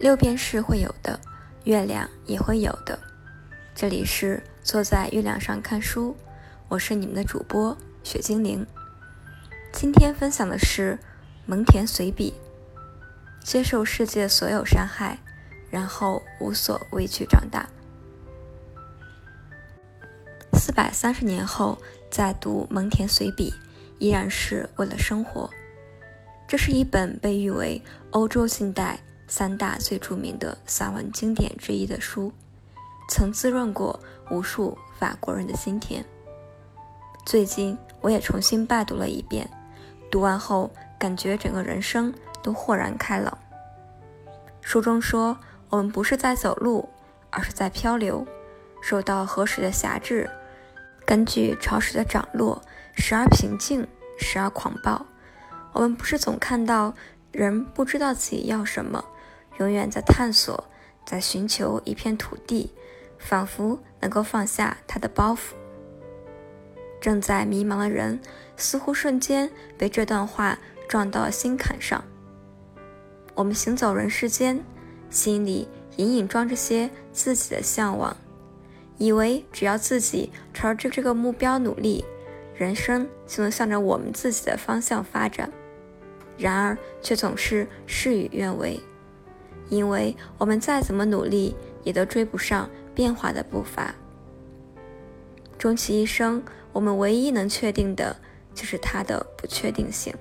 六便是会有的，月亮也会有的。这里是坐在月亮上看书，我是你们的主播雪精灵。今天分享的是蒙恬随笔：接受世界所有伤害，然后无所畏惧长大。四百三十年后再读蒙恬随笔，依然是为了生活。这是一本被誉为欧洲近代。三大最著名的散文经典之一的书，曾滋润过无数法国人的心田。最近我也重新拜读了一遍，读完后感觉整个人生都豁然开朗。书中说，我们不是在走路，而是在漂流，受到河水的辖制，根据潮水的涨落，时而平静，时而狂暴。我们不是总看到人不知道自己要什么。永远在探索，在寻求一片土地，仿佛能够放下他的包袱。正在迷茫的人，似乎瞬间被这段话撞到了心坎上。我们行走人世间，心里隐隐装着些自己的向往，以为只要自己朝着这个目标努力，人生就能向着我们自己的方向发展。然而，却总是事与愿违。因为我们再怎么努力，也都追不上变化的步伐。终其一生，我们唯一能确定的，就是它的不确定性。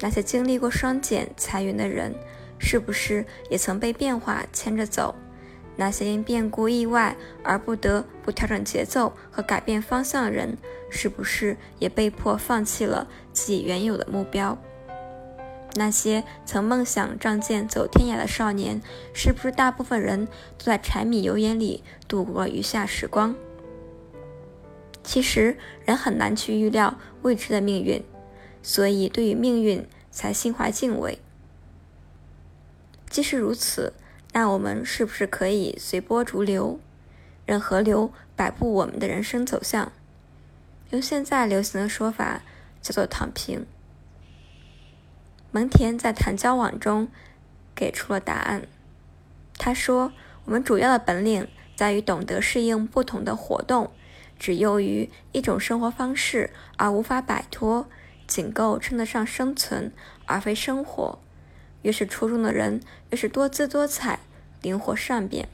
那些经历过双减裁员的人，是不是也曾被变化牵着走？那些因变故意外而不得不调整节奏和改变方向的人，是不是也被迫放弃了自己原有的目标？那些曾梦想仗剑走天涯的少年，是不是大部分人都在柴米油盐里度过余下时光？其实人很难去预料未知的命运，所以对于命运才心怀敬畏。既是如此，那我们是不是可以随波逐流，任河流摆布我们的人生走向？用现在流行的说法，叫做躺平。蒙恬在谈交往中给出了答案。他说：“我们主要的本领在于懂得适应不同的活动，只由于一种生活方式而无法摆脱，仅够称得上生存，而非生活。越是出众的人，越是多姿多彩、灵活善变。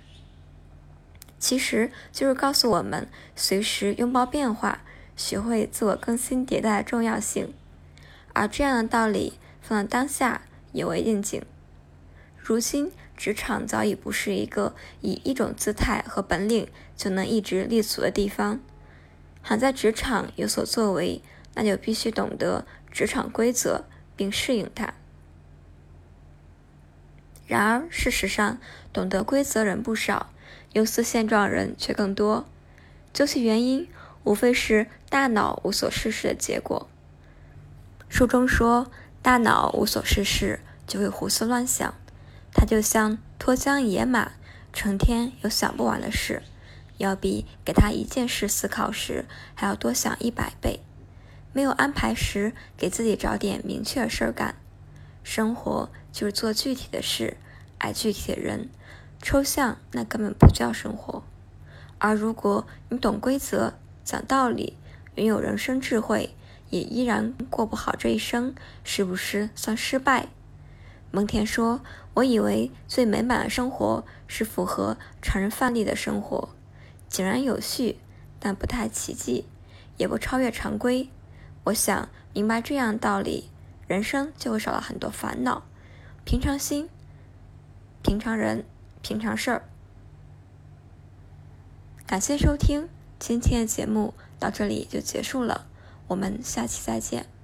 其实就是告诉我们，随时拥抱变化，学会自我更新迭代的重要性。而这样的道理。”放在当下也为应景。如今，职场早已不是一个以一种姿态和本领就能一直立足的地方。想在职场有所作为，那就必须懂得职场规则并适应它。然而，事实上，懂得规则人不少，忧思现状人却更多。究其原因，无非是大脑无所事事的结果。书中说。大脑无所事事，就会胡思乱想。它就像脱缰野马，成天有想不完的事，要比给他一件事思考时还要多想一百倍。没有安排时，给自己找点明确的事儿干。生活就是做具体的事，爱具体的人。抽象那根本不叫生活。而如果你懂规则、讲道理、拥有人生智慧，也依然过不好这一生，是不是算失败？蒙恬说：“我以为最美满的生活是符合常人范例的生活，井然有序，但不太奇迹，也不超越常规。我想明白这样的道理，人生就会少了很多烦恼。平常心，平常人，平常事儿。”感谢收听，今天的节目到这里就结束了。我们下期再见。